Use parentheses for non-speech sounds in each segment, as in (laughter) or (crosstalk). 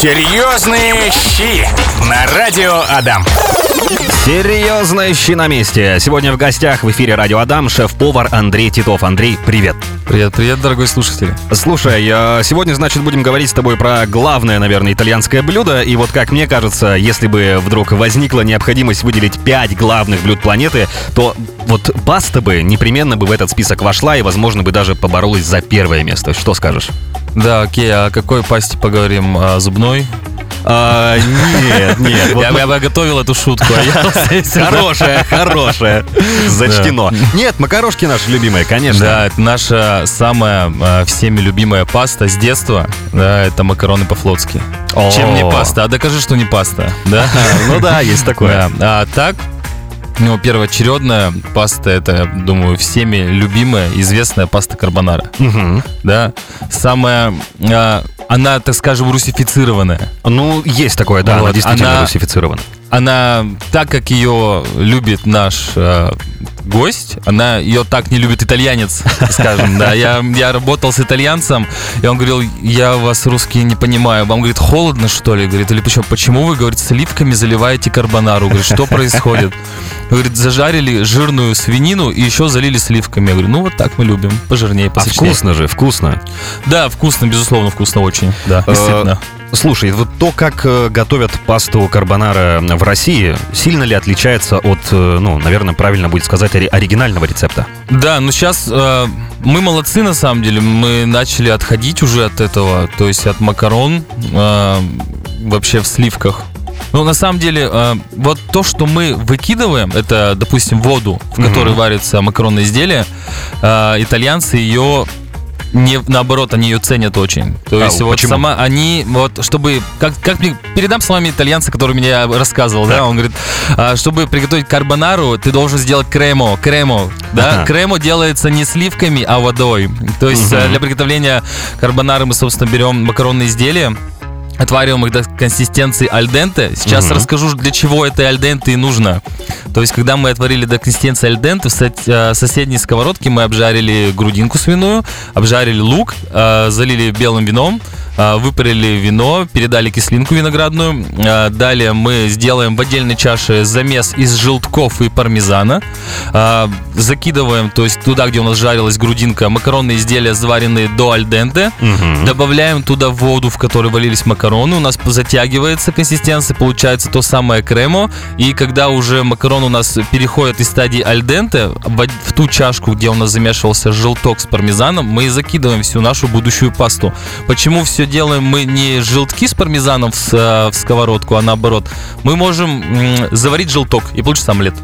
Серьезные щи на радио Адам. Серьезные щи на месте. Сегодня в гостях в эфире Радио Адам шеф-повар Андрей Титов. Андрей, привет. Привет, привет, дорогой слушатель. Слушай, сегодня, значит, будем говорить с тобой про главное, наверное, итальянское блюдо. И вот как мне кажется, если бы вдруг возникла необходимость выделить пять главных блюд планеты, то вот паста бы непременно бы в этот список вошла и, возможно, бы даже поборолась за первое место. Что скажешь? Да, окей, а о какой пасте поговорим? О зубной? А, нет, нет. вот Я, я бы готовил эту шутку. а я- Хорошая, (laughs) хорошая. Зачтено. Нет, макарошки наши любимые, конечно. Да, это наша самая э, всеми любимая паста с детства. Да, это макароны по-флотски. О. Чем не паста? А докажи, что не паста. Да? (laughs) Ну да, есть такое. А так, ну, первоочередная паста, это, думаю, всеми любимая, известная паста карбонара. Мгм. Да, самая, а, она, так скажем, русифицированная. Ну, есть такое, да, она Вот, действительно она- русифицирована. Она, так как ее любит наш э, гость, она ее так не любит итальянец, (laughs) скажем, да. Я, я работал с итальянцем, и он говорил, я вас, русские, не понимаю. Вам, говорит, холодно, что ли? Говорит, или почему? Почему вы, говорит, сливками заливаете карбонару? Говорит, что происходит? Говорит, зажарили жирную свинину и еще залили сливками. Я говорю, ну вот так мы любим, пожирнее, А посочнее. вкусно же, вкусно. Да, вкусно, безусловно, вкусно очень. Да, Э, действительно. Слушай, вот то, как э, готовят пасту карбонара в России, сильно ли отличается от, э, ну, наверное, правильно будет сказать, ори- оригинального рецепта? Да, ну сейчас мы молодцы на самом деле. Мы начали отходить уже от этого, то есть от макарон э, вообще в сливках. Ну, на самом деле, э, вот то, что мы выкидываем, это, допустим, воду, в которой Мгм. варится макаронное изделие, э, итальянцы ее не наоборот, они ее ценят очень. То А, есть вот почему? сама они вот чтобы как как мне передам словами итальянца, который меня рассказывал, да, он говорит, а, чтобы приготовить карбонару, ты должен сделать кремо, кремо, да, Ага. кремо делается не сливками, а водой. То есть э, для приготовления карбонары мы собственно берем макаронные изделия. Отвариваем их до консистенции альденте. Сейчас Мгм. расскажу, для чего это альденте и нужно. То есть, когда мы отварили до консистенции альденте, в э, соседней сковородке мы обжарили грудинку свиную, обжарили лук, э, залили белым вином, выпарили вино, передали кислинку виноградную. Э, Далее мы сделаем в отдельной чаше замес из желтков и пармезана. Э, Закидываем, то есть туда, где у нас жарилась грудинка, макаронные изделия, заваренные до альденте. Мгм. Добавляем туда воду, в которой валились макароны. У нас затягивается консистенция, получается то самое кремо. И когда уже макароны у нас переходят из стадии альденте в, ту чашку, где у нас замешивался желток с пармезаном, мы закидываем всю нашу будущую пасту. Почему все делаем мы не желтки с пармезаном в, э, в сковородку, а наоборот? Мы можем заварить желток и получится омлет.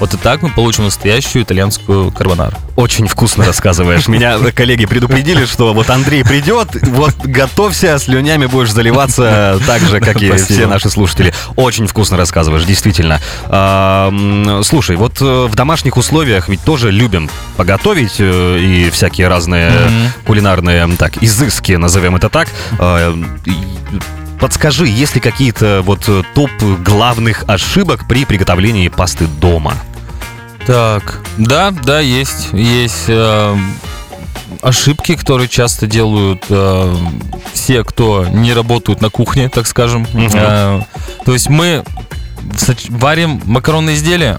Вот и так мы получим настоящую итальянскую карбонару. Очень вкусно рассказываешь. Меня коллеги предупредили, что вот Андрей придет, вот готовься, слюнями будешь заливаться так же, как и все наши слушатели. Очень вкусно рассказываешь, действительно. Слушай, вот э, в домашних условиях ведь тоже любим поготовить э, и всякие разные кулинарные, так, изыски, назовем это так. Подскажи, есть ли какие-то вот э, топ главных ошибок при приготовлении пасты дома? Так, да, да, есть. Есть э, ошибки, которые часто делают э, все, кто не работают на кухне, так скажем. Мгм. Э, то есть мы варим макаронные изделия,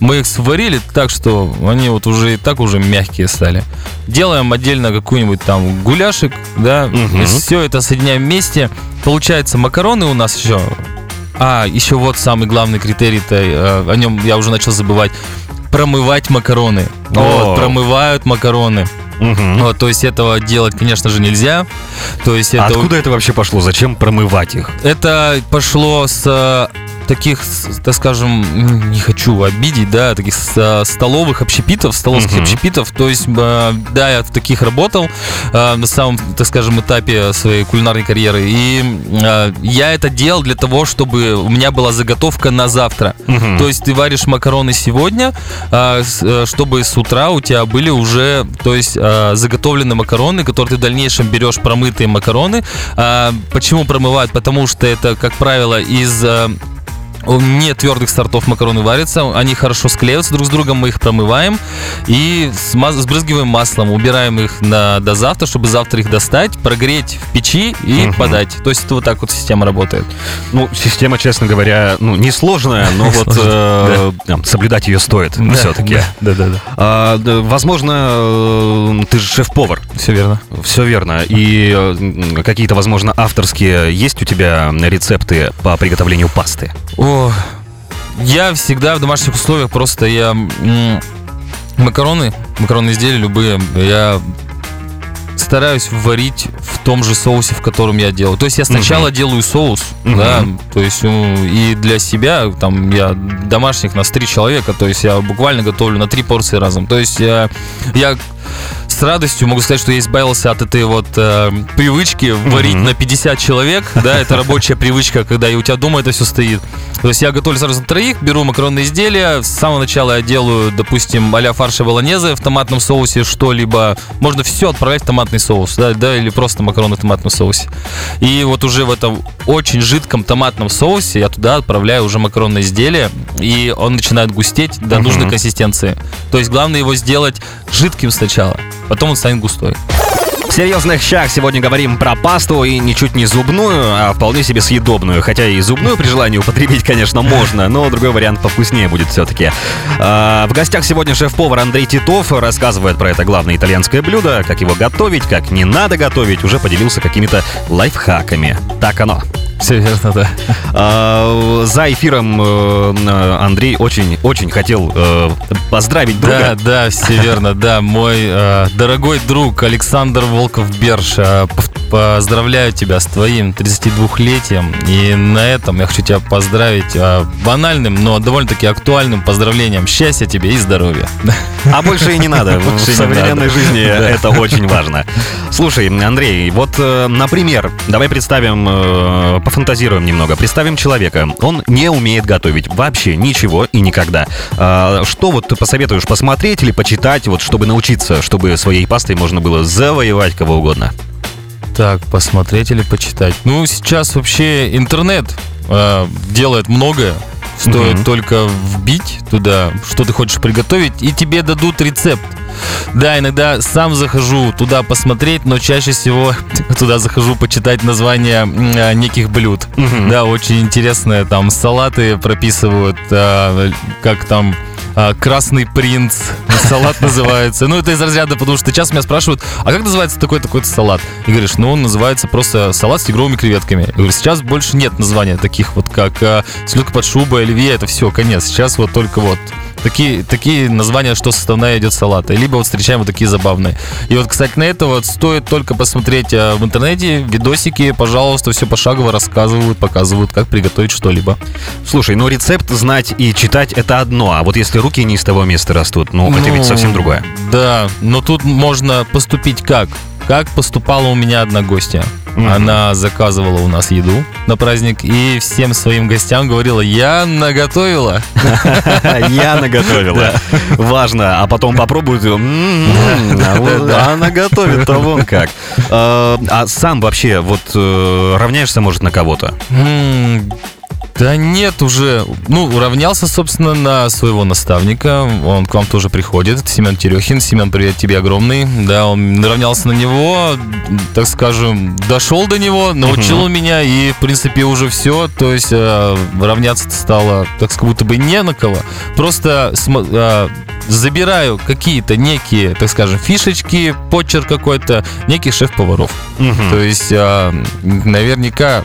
мы их сварили так, что они вот уже и так уже мягкие стали. Делаем отдельно какой-нибудь там гуляшек, да, Мгм. все это соединяем вместе. Получается, макароны у нас еще. А, еще вот самый главный критерий-то, э, о нем я уже начал забывать. Промывать макароны. О. Вот, промывают макароны. Мгм. Вот, то есть этого делать, конечно же, нельзя. То есть А это, откуда это вообще пошло? Зачем промывать их? это пошло с э, таких, так скажем, не хочу обидеть, да, таких э, столовых общепитов, столовских Мгм. общепитов. То есть, э, да, я в таких работал э, на самом, так скажем, этапе своей кулинарной карьеры. И э, я это делал для того, чтобы у меня была заготовка на завтра. Мгм. То есть ты варишь макароны сегодня, а, э, чтобы с утра у тебя были уже, то есть а, заготовленные макароны, которые ты в дальнейшем берешь промытые макароны. А, Почему промывают? Потому что это, как правило, из а, не твердых сортов макароны варятся, они хорошо склеиваются друг с другом, мы их промываем и смаз- сбрызгиваем маслом, убираем их на, до завтра, чтобы завтра их достать, прогреть в печи и Мгм. подать. То есть это вот так вот система работает. Ну, система, честно говоря, ну, несложная, но вот э, там, соблюдать ее стоит все-таки. Да, да, да. А, возможно, э, ты же шеф-повар. Все верно. Все верно. И э, какие-то, возможно, авторские есть у тебя рецепты по приготовлению пасты? О, я всегда в домашних условиях просто я макароны, макаронные изделия любые, я стараюсь варить в том же соусе, в котором я делаю. То есть я сначала делаю соус, Мгм. да, то есть ну, и для себя, там я домашних нас три человека, то есть я буквально готовлю на три порции разом. То есть я, я с радостью могу сказать, что я избавился от этой вот э, привычки варить Мгм. на 50 человек, да, это рабочая привычка, когда и у тебя дома это все стоит. То есть я готовлю сразу на троих, беру макаронные изделия, с самого начала я делаю, допустим, а-ля фарша болонезе в томатном соусе что-либо, можно все отправлять в томатный соус, да, да, или просто макароны в томатном соусе. И вот уже в этом очень жидком томатном соусе я туда отправляю уже макаронное изделие, и он начинает густеть до нужной консистенции. То есть главное его сделать жидким сначала, потом он станет густой. В серьезных щах сегодня говорим про пасту и ничуть не зубную, а вполне себе съедобную. Хотя и зубную при желании употребить, конечно, можно, но другой вариант повкуснее будет все-таки. в гостях сегодня шеф-повар Андрей Титов рассказывает про это главное итальянское блюдо, как его готовить, как не надо готовить, уже поделился какими-то лайфхаками. Так оно. Все верно, да. А, За эфиром э, Андрей очень-очень хотел э, поздравить Да, друга. да, все верно, да. Мой э, дорогой друг Александр Волков-Берш, поздравляю тебя с твоим 32-летием. И на этом я хочу тебя поздравить банальным, но довольно-таки актуальным поздравлением. Счастья тебе и здоровья. А больше и не надо. (laughs) В современной жизни Да. это очень важно. Слушай, Андрей, вот, например, давай представим, пофантазируем немного. Представим человека. Он не умеет готовить вообще ничего и никогда. А, Что вот ты посоветуешь посмотреть или почитать, вот, чтобы научиться, чтобы своей пастой можно было завоевать кого угодно? Так, посмотреть или почитать. Ну, сейчас вообще интернет э, делает многое. Стоит Мгм. только вбить туда, что ты хочешь приготовить, и тебе дадут рецепт. Да, иногда сам захожу туда посмотреть, но чаще всего (laughs) туда захожу почитать названия м, э, неких блюд. Мгм. Да, очень интересные там салаты прописывают, а, как там а, Красный принц салат (laughs) называется. Ну, это из разряда, потому что часто меня спрашивают, а как называется такой-такой салат? И говоришь, ну, он называется просто салат с тигровыми креветками. Я говорю, сейчас больше нет названия таких вот, как а, селедка под шубой, оливье, это все, конец. Сейчас вот только вот такие, такие названия, что составная идет салата. Либо вот встречаем вот такие забавные. И вот, кстати, на это вот стоит только посмотреть а, в интернете видосики, пожалуйста, все пошагово рассказывают, показывают, как приготовить что-либо. Слушай, ну рецепт знать и читать это одно, а вот если руки не из того места растут, ну, это Ну, ведь совсем другое. Да, но тут можно поступить как? Как поступала у меня одна гостья. Мгм. Она заказывала у нас еду на праздник и всем своим гостям говорила, я наготовила. (laughs) Я наготовила. Важно. А потом попробуют. вот Она готовит-то вон как. А а сам вообще вот э, равняешься, может, на кого-то? Да нет, уже, ну, уравнялся, собственно, на своего наставника. Он к вам тоже приходит, Семен Терехин. Семен, привет тебе огромный. Да, он равнялся на него, так скажем, дошел до него, научил он меня, и, в принципе, уже все. То есть э, равняться стало, так как будто бы не на кого. Просто э, забираю какие-то некие, так скажем, фишечки, почерк какой-то, неких шеф-поваров. Мгм. То есть, а, наверняка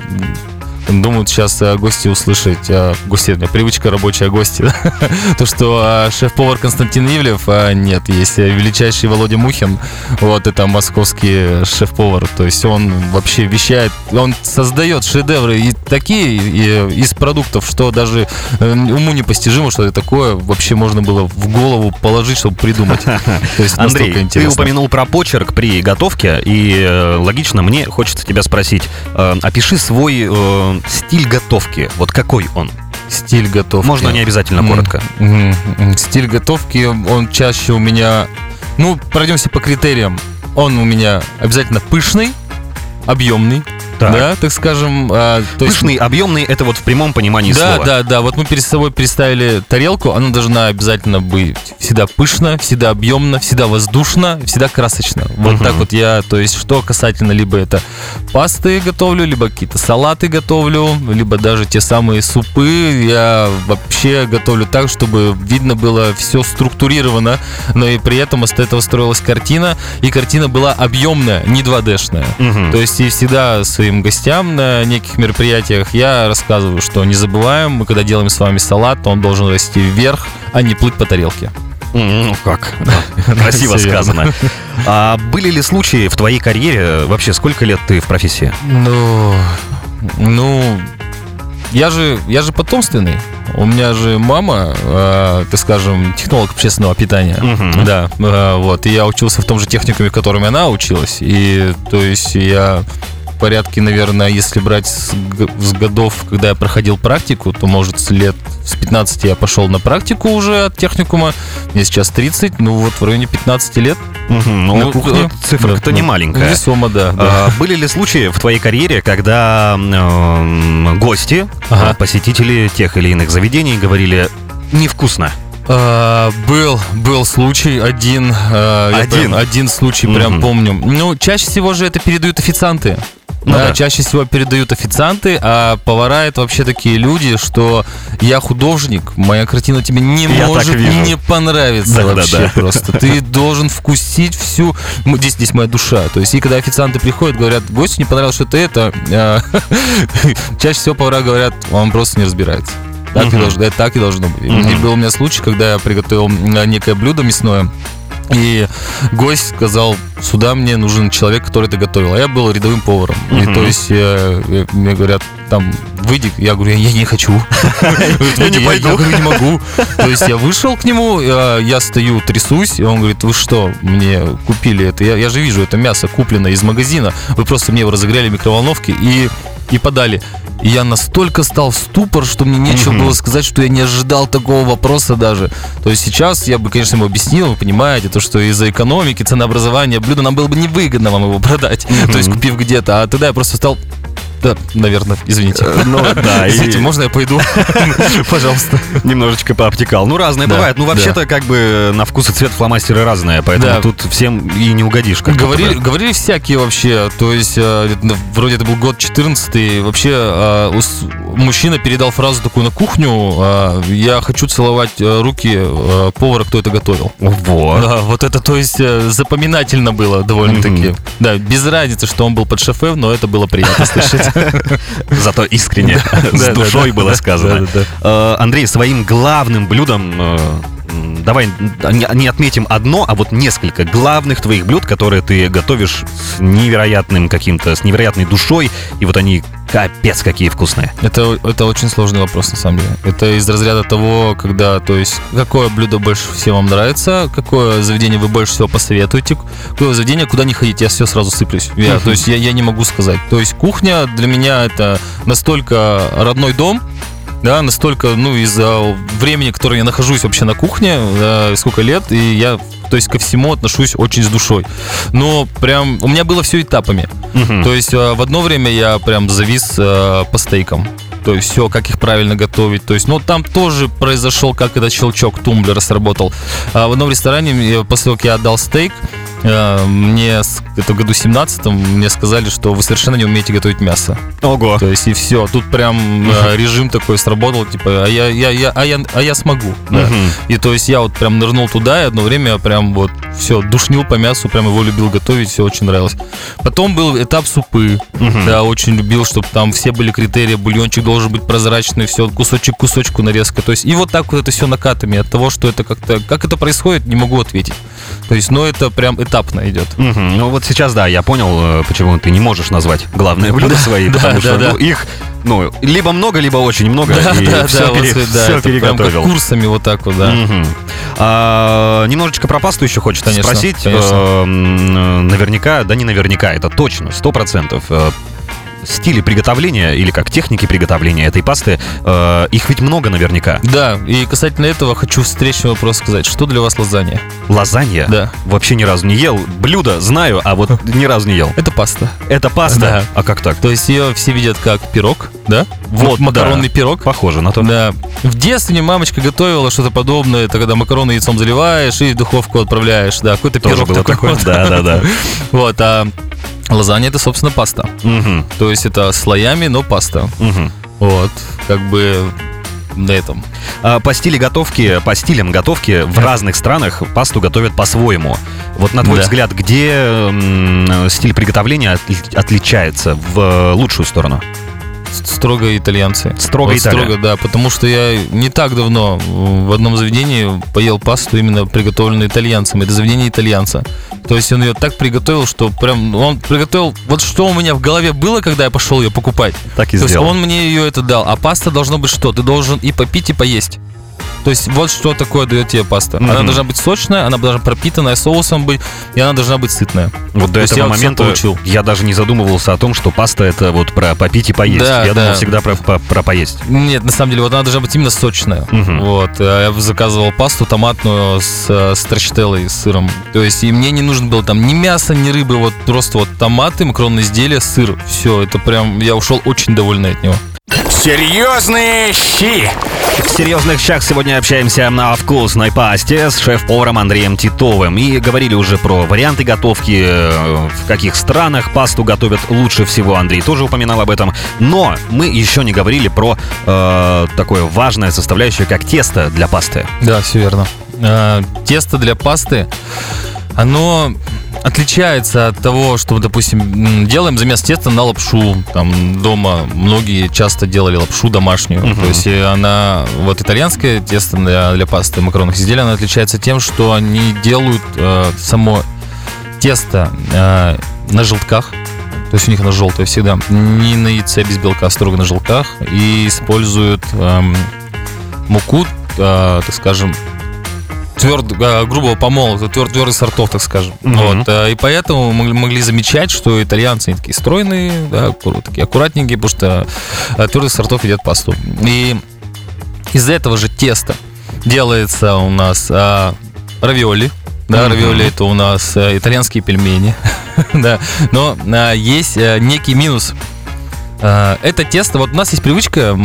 думают сейчас а, гости услышать, а, гости, у меня привычка рабочая гости, (laughs) то, что а, шеф-повар Константин Ивлев, нет, есть величайший Володя Мухин, вот это московский шеф-повар, то есть он вообще вещает, он создает шедевры и такие и- из продуктов, что даже э, уму непостижимо, что это такое вообще можно было в голову положить, чтобы придумать. (laughs) То есть Андрей, ты упомянул про почерк при готовке, и э, логично мне хочется тебя спросить. э, опиши свой э, стиль готовки. Вот какой он? Стиль готовки. Можно не обязательно коротко. Стиль готовки, он чаще у меня... Ну, пройдемся по критериям. Он у меня обязательно пышный, объемный, Так. да, так скажем. а, то есть- Пышный, объемный, это вот в прямом понимании да, слова. да, да. Вот мы перед собой представили тарелку, она должна обязательно быть всегда пышно, всегда объемно, всегда воздушно, всегда красочно. Вот Мгм. так вот я, то есть что касательно либо это пасты готовлю, либо какие-то салаты готовлю, либо даже те самые супы. Я вообще готовлю так, чтобы видно было все структурировано, но и при этом из этого строилась картина, и картина была объемная, не 2D-шная. Мгм. То есть и всегда своим гостям на неких мероприятиях я рассказываю, что не забываем, мы когда делаем с вами салат, то он должен расти вверх, а не плыть по тарелке. Ну как? (laughs) Красиво сказано. А были ли случаи в твоей карьере, вообще сколько лет ты в профессии? Ну, ну, я же, я же потомственный. У меня же мама, э, так скажем, технолог общественного питания. Мгм. Да, э, вот. И я учился в том же техникуме, в котором она училась. И то есть я в порядке, наверное, если брать с, годов, когда я проходил практику, то, может, с лет с 15 я пошел на практику уже от техникума. Мне сейчас 30, ну вот в районе 15 лет на Ну, кухне. цифра-то Да, не ну, маленькая. Весомо, да. да. А, Были ли случаи в твоей карьере, когда м, гости, Ага. посетители тех или иных заведений говорили невкусно? А, был, был случай один. а, Один? прям один случай прям помню. Ну, чаще всего же это передают официанты. Ну да, да. чаще всего передают официанты, а повара это вообще такие люди, что я художник, моя картина тебе не Я может не понравиться Да, да, вообще да. просто. Ты должен вкусить всю... Здесь, здесь моя душа. То есть, и когда официанты приходят, говорят, гостю не понравилось что-то это, а, (laughs) чаще всего повара говорят, он просто не разбирается. Так и Мгм. должно, так и должно быть. Мгм. И был у меня случай, когда я приготовил некое блюдо мясное, и гость сказал, сюда мне нужен человек, который это готовил. А я был рядовым поваром. Мгм. И то есть э, мне говорят, там, выйди. Я говорю, я не хочу. (laughs) Я не пойду. Я говорю, не могу. То есть я вышел к нему, э, я стою, трясусь, и он говорит, вы что, мне купили это? Я, я же вижу, это мясо куплено из магазина. Вы просто мне его разогрели в микроволновке и подали. И я настолько стал в ступор, что мне нечего Мгм. было сказать, что я не ожидал такого вопроса даже. То есть сейчас я бы, конечно, ему объяснил, вы понимаете, то, что из-за экономики, ценообразования блюда нам было бы невыгодно вам его (laughs) продать, то есть купив где-то. А тогда я просто стал... Да, наверное, извините. Ну (laughs) да, и Извините, можно я пойду? (laughs) Пожалуйста. немножечко пообтекал. Ну, разное бывает. Ну, вообще-то, как бы, на вкус и цвет фломастеры разные, поэтому тут всем и не угодишь. Говорили, говорили всякие вообще, то есть э, вроде это был год 14 вообще э, мужчина передал фразу такую на кухню, э, я хочу целовать э, руки э, повара, кто это готовил. Вот. Да, вот это, то есть, э, запоминательно было довольно-таки. Да, без разницы, что он был под шофе, но это было приятно (laughs) слышать. (laughs) Зато искренне, с душой было сказано. Э, Андрей, своим главным блюдом э, давай не не отметим одно, а вот несколько главных твоих блюд, которые ты готовишь с невероятным каким-то, с невероятной душой, и вот они капец какие вкусные. Это, это очень сложный вопрос, на самом деле. Это из разряда того, когда, то есть, какое блюдо больше всего вам нравится, какое заведение вы больше всего посоветуете, какое заведение, куда не ходить, я все сразу сыплюсь. Я, то есть, я, я не могу сказать. То есть, кухня для меня это настолько родной дом, да, настолько, ну, из-за времени, которое я нахожусь вообще на кухне, да, сколько лет, и я, то есть, ко всему отношусь очень с душой. Но прям, у меня было все этапами. Мгм. То есть э, в одно время я прям завис э, по стейкам. То есть все, как их правильно готовить. То есть, ну, там тоже произошел, как этот щелчок тумблера сработал. А в одном ресторане, после того, как я отдал стейк, мне с- это году 17 мне сказали, что вы совершенно не умеете готовить мясо. Ого. То есть и все. Тут прям э, режим такой сработал, типа, а я, я, я, а я, а я смогу. да. И то есть я вот прям нырнул туда, и одно время я прям вот все, душнил по мясу, прям его любил готовить, все очень нравилось. Потом был этап супы. Мгм. Да, очень любил, чтобы там все были критерии, бульончик должен быть прозрачный, все, кусочек кусочку нарезка. То есть, и вот так вот это все накатами. От того, что это как-то, как это происходит, не могу ответить. То есть, но это прям этапно идет. Мгм. Ну вот сейчас, да, я понял, э, почему ты не можешь назвать главные блюда свои, да, потому да, что да. ну, их, ну, либо много, либо очень много, Да, и да, все, да, вот, да, прям как переготовил. курсами вот так вот, да. Мгм. А, немножечко про пасту еще хочется Конечно, спросить. конечно. Эм, наверняка, да не наверняка, это точно, сто процентов. Стили приготовления или как техники приготовления этой пасты, э, их ведь много наверняка. Да, и касательно этого хочу встречный вопрос сказать. Что для вас лазанья? Лазанья? Да. Вообще ни разу не ел. Блюдо знаю, а вот ни разу не ел. Это паста. Это паста? Да. А как так? То есть ее все видят как пирог, да? Вот, макаронный да. пирог. Похоже на то. Да. В детстве мамочка готовила что-то подобное. Это когда макароны яйцом заливаешь и в духовку отправляешь. Да, какой-то пирог такой. такое. вот. Да, да, да. (laughs) Вот, а лазанья это, собственно, паста. Мгм, То есть это слоями, но паста. мгм. Вот, как бы на этом. А по стиле готовки, по стилям готовки в разных странах пасту готовят по-своему. Вот на твой Да. взгляд, где м, стиль приготовления отли- отличается в лучшую сторону? Строго итальянцы. Строго Вот Италия. Строго, да, потому что я не так давно в одном заведении поел пасту именно приготовленную итальянцем. Это заведение итальянца. То есть он ее так приготовил, что прям он приготовил вот что у меня в голове было, когда я пошел ее покупать. Так и То есть сделал. он мне ее это дал. А паста должно быть что? Ты должен и попить, и поесть. То есть вот что такое дает тебе паста. Она должна быть сочная, она должна пропитанная соусом быть, и она должна быть сытная. Вот до этого момента получил. я даже не задумывался о том, что паста это вот про попить и поесть. Да, я думал да. всегда про, про поесть. Нет, на самом деле, вот она должна быть именно сочная. Вот. а Я заказывал пасту томатную с э, страчителлой, с сыром. То есть, и мне не нужно было там ни мяса, ни рыбы, вот просто вот томаты, макаронные изделия, сыр. Все, это прям, я ушел очень довольный от него. Серьезные щи. В серьезных щах сегодня общаемся на вкусной пасте с шеф-поваром Андреем Титовым. И говорили уже про варианты готовки, э, в каких странах пасту готовят лучше всего. Андрей тоже упоминал об этом. Но мы еще не говорили про э, такое важное составляющее, как тесто для пасты. Да, все верно. А, тесто для пасты, оно отличается от того, что, допустим, делаем замес теста на лапшу. Там дома многие часто делали лапшу домашнюю. Мгм. То есть э, она, вот итальянское тесто для, для пасты макаронных изделий, оно отличается тем, что они делают э, само тесто э, на желтках. То есть у них оно желтое всегда. Не на яйце без белка, а строго на желтках. И используют эм, муку, э, так скажем, тверд, э, грубого помола, твер, твердых сортов, так скажем. Мгм. Вот, э, и поэтому мы могли замечать, что итальянцы они такие стройные, да, такие аккуратненькие, потому что э, твердых сортов едят пасту. И из этого же теста делается у нас а, равиоли. Да, Мгм. равиоли это у нас итальянские пельмени. (laughs) да. Но а, есть э, некий минус. А, Это тесто, вот у нас есть привычка,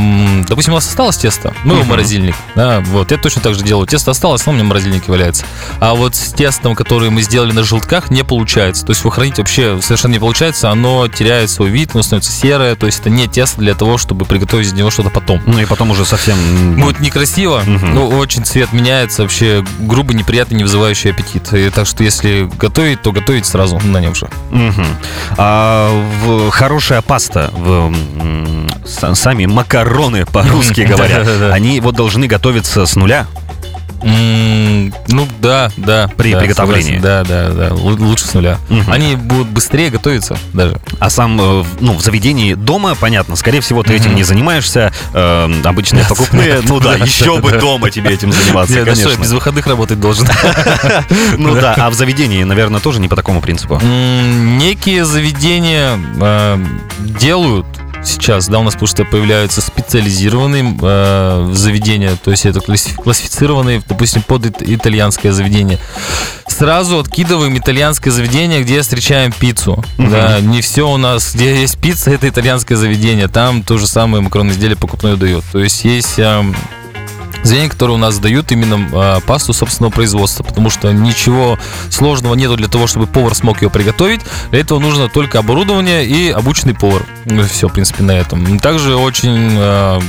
допустим, у нас осталось тесто, мы его в морозильник, да, вот, я точно так же делаю, тесто осталось, оно у меня в морозильнике валяется, а вот с тестом, которое мы сделали на желтках, не получается, то есть его хранить вообще совершенно не получается, оно теряет свой вид, оно становится серое, то есть это не тесто для того, чтобы приготовить из него что-то потом. Ну и потом уже совсем... Будет некрасиво, ну, очень цвет меняется, вообще грубо, неприятный, не вызывающий аппетит. И так что если готовить, то готовить сразу на нем же. А в- хорошая паста, в, сами макароны по-русски (laughs) Мгм. говоря, Да-да-да. они вот должны готовиться с нуля. Ну да, да. При да, приготовлении. согласен. Да, да, да. Лу- Лучше с нуля. Мгм. Они будут быстрее готовиться даже. А сам, э, ну, в заведении дома, понятно, скорее всего, ты этим Мгм. не занимаешься. э, обычные покупные, ну да, (laughs) Да, еще да, бы да. дома тебе этим заниматься, Нет, да что, конечно. без выходных работать должен. (laughs) (laughs) Ну да, а в заведении, наверное, тоже не по такому принципу. Некие заведения э, делают сейчас, да, у нас что появляются специализированные э, заведения, то есть это класси- классифицированные, допустим, под ит- итальянское заведение. Сразу откидываем итальянское заведение, где встречаем пиццу. Мгм. Да, не все у нас, где есть пицца, это итальянское заведение. Там то же самое макаронные изделия покупное дают. То есть есть эм, заведения, которые у нас дают именно э, пасту собственного производства, потому что ничего сложного нету для того, чтобы повар смог ее приготовить. Для этого нужно только оборудование и обученный повар. все, в принципе, на этом. Также очень, э,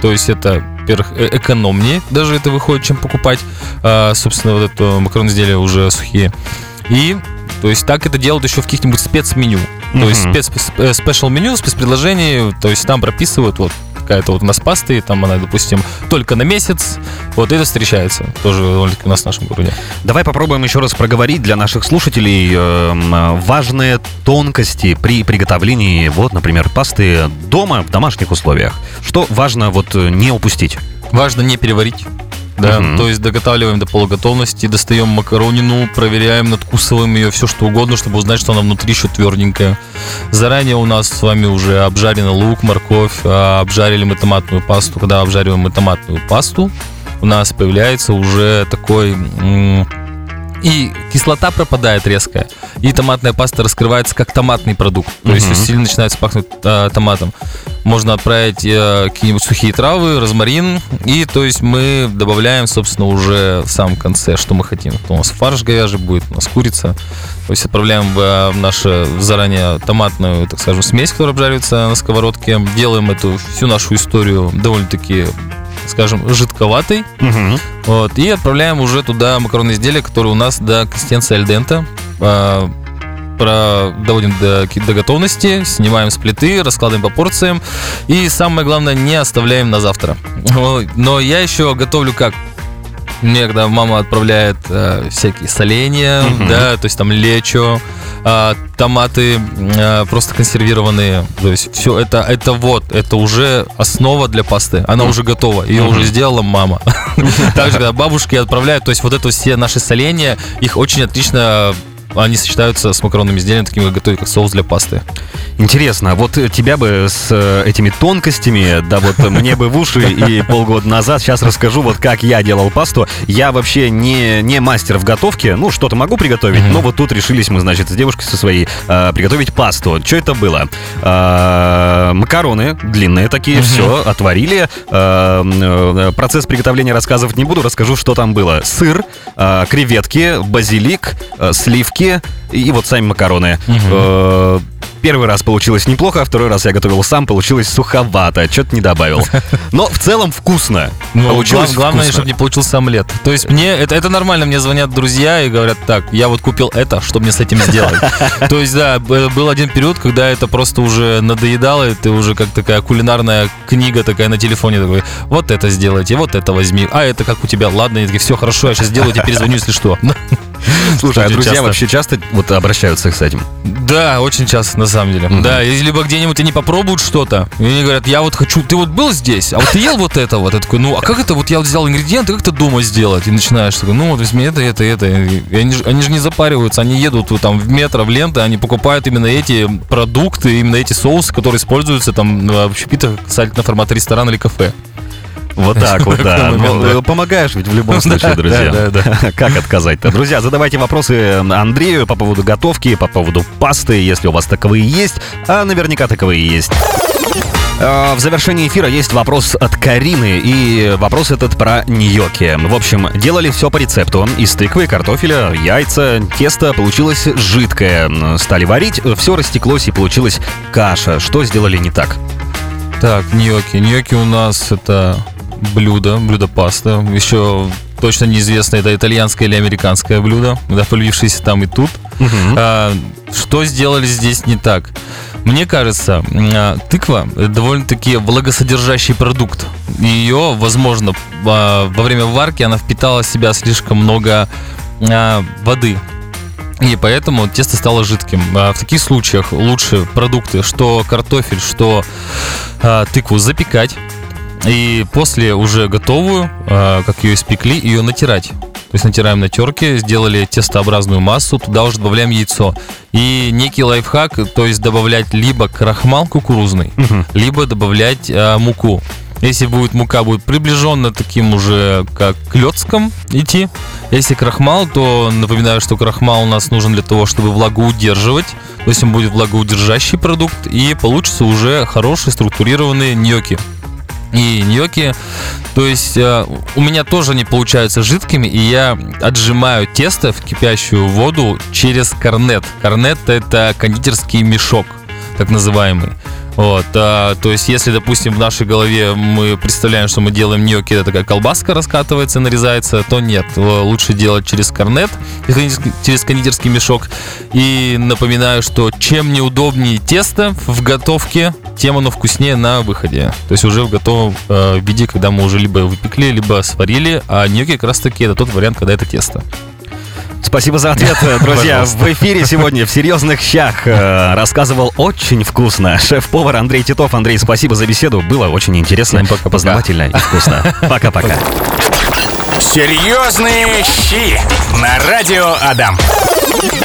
то есть это, во-первых, э- экономнее даже это выходит, чем покупать, э, собственно, вот это макаронные изделия уже сухие. И то есть так это делают еще в каких-нибудь спецменю. То есть спец, э, спешл меню, спецпредложение, то есть там прописывают вот какая-то вот у нас паста, и там она, допустим, только на месяц. Вот это встречается тоже у нас в нашем городе. Давай попробуем еще раз проговорить для наших слушателей э, важные тонкости при приготовлении, вот, например, пасты дома в домашних условиях. Что важно вот э, не упустить? Важно не переварить. Да? Мгм. То есть доготавливаем до полуготовности, достаем макаронину, проверяем, надкусываем ее, все что угодно, чтобы узнать, что она внутри еще тверденькая. Заранее у нас с вами уже обжарен лук, морковь, а, обжарили мы томатную пасту. Когда обжариваем мы томатную пасту, у нас появляется уже такой... и кислота пропадает резко, и томатная паста раскрывается как томатный продукт. То есть Мгм. сильно начинает пахнуть а, томатом. Можно отправить э, какие-нибудь сухие травы, розмарин, и то есть мы добавляем, собственно, уже в самом конце, что мы хотим. То у нас фарш говяжий будет, у нас курица. То есть отправляем в э, нашу заранее томатную, так скажем, смесь, которая обжаривается на сковородке. Делаем эту всю нашу историю довольно-таки, скажем, жидковатой. Мгм. Вот, и отправляем уже туда макаронные изделия, которые у нас до консистенции альдента. А, про, доводим до, до готовности, снимаем с плиты, раскладываем по порциям. И самое главное, не оставляем на завтра. Но я еще готовлю как? Мне когда мама отправляет э, всякие соленья, Мгм. да, то есть там лечо, а, томаты э, просто консервированные. То есть все это, это вот, это уже основа для пасты. Она уже готова. Ее Мгм. уже сделала мама. (laughs) Также, когда бабушки отправляют, то есть вот это все наши соленья, их очень отлично они сочетаются с макаронными изделиями, такими как готовить, как соус для пасты. Интересно, а вот э, тебя бы с э, этими тонкостями, да вот мне бы в уши и полгода назад, сейчас расскажу, вот как я делал пасту. Я вообще не, не мастер в готовке, ну, что-то могу приготовить, но вот тут решились мы, значит, с девушкой со своей э, приготовить пасту. Что это было? Э, макароны длинные такие, все, отварили. Э, э, процесс приготовления рассказывать не буду, расскажу, что там было. Сыр, э, креветки, базилик, э, сливки и вот сами макароны. Э, Первый раз получилось неплохо, а второй раз я готовил сам, получилось суховато, что-то не добавил. (laughs) Но в целом вкусно. Ну, получилось глав- главное, вкусно. чтобы не получился омлет. То есть мне это, это нормально, мне звонят друзья и говорят, так, я вот купил это, что мне с этим сделать? (laughs) То есть, да, был один период, когда это просто уже надоедало, и ты уже как такая кулинарная книга такая на телефоне, такой, вот это сделайте, вот это возьми, а это как у тебя, ладно, все хорошо, я сейчас сделаю, тебе перезвоню, если что. (laughs) Слушай, а друзья часто. вообще часто вот обращаются с этим? Да, очень часто, на самом деле. Мгм. Да, либо где-нибудь они попробуют что-то, и они говорят, я вот хочу, ты вот был здесь, а вот ты ел вот это вот. Я такой, ну, а как это вот я вот взял ингредиенты, как это дома сделать? И начинаешь такой, ну, вот возьми это, это, это. И они, же- они же не запариваются, они едут вот там в метро, в ленты, они покупают именно эти продукты, именно эти соусы, которые используются там в общепитах касательно формата ресторана или кафе. Вот (laughs) так вот, да. Ну, да. Помогаешь ведь в любом случае, друзья. Да, да, (laughs) Как отказать-то? Друзья, задавайте вопросы Андрею по поводу готовки, по поводу пасты, если у вас таковые есть, а наверняка таковые есть. А, В завершении эфира есть вопрос от Карины, и вопрос этот про ньокки. В общем, делали все по рецепту. Из тыквы, картофеля, яйца, тесто получилось жидкое. Стали варить, все растеклось и получилась каша. Что сделали не так? Так, ньокки. Ньокки у нас это блюдо, блюдо паста. Еще точно неизвестно, это итальянское или американское блюдо, да, полюбившееся там и тут. А, что сделали здесь не так? Мне кажется, а, тыква довольно-таки влагосодержащий продукт. Ее, возможно, а, во время варки она впитала в себя слишком много а, воды. И поэтому тесто стало жидким. В таких случаях лучше продукты, что картофель, что тыкву запекать. И после уже готовую, а, как ее испекли, ее натирать. То есть натираем на терке, сделали тестообразную массу, туда уже добавляем яйцо. И некий лайфхак, то есть добавлять либо крахмал кукурузный, Мгм. либо добавлять а, муку. Если будет мука будет приближенно таким уже как клеткам идти. Если крахмал, то напоминаю, что крахмал у нас нужен для того, чтобы влагу удерживать. То есть он будет влагоудержащий продукт и получится уже хорошие структурированные ньоки. И ньоки, то есть э, у меня тоже они получаются жидкими, и я отжимаю тесто в кипящую воду через корнет. Корнет это кондитерский мешок, так называемый. Вот, а, то есть, если, допустим, в нашей голове мы представляем, что мы делаем ньокки, это такая колбаска раскатывается, нарезается, то нет. Э, Лучше делать через корнет, через кондитерский- мешок. И напоминаю, что чем неудобнее тесто в готовке, тем оно вкуснее на выходе. То есть уже в готовом э, виде, когда мы уже либо выпекли, либо сварили, а ньокки как раз таки это тот вариант, когда это тесто. Спасибо за ответ, друзья. В эфире сегодня в серьезных щах э, рассказывал очень вкусно шеф-повар Андрей Титов. Андрей, спасибо за беседу. Было очень интересно, пока-пока. познавательно и вкусно. Пока-пока. Серьезные щи на радио Адам.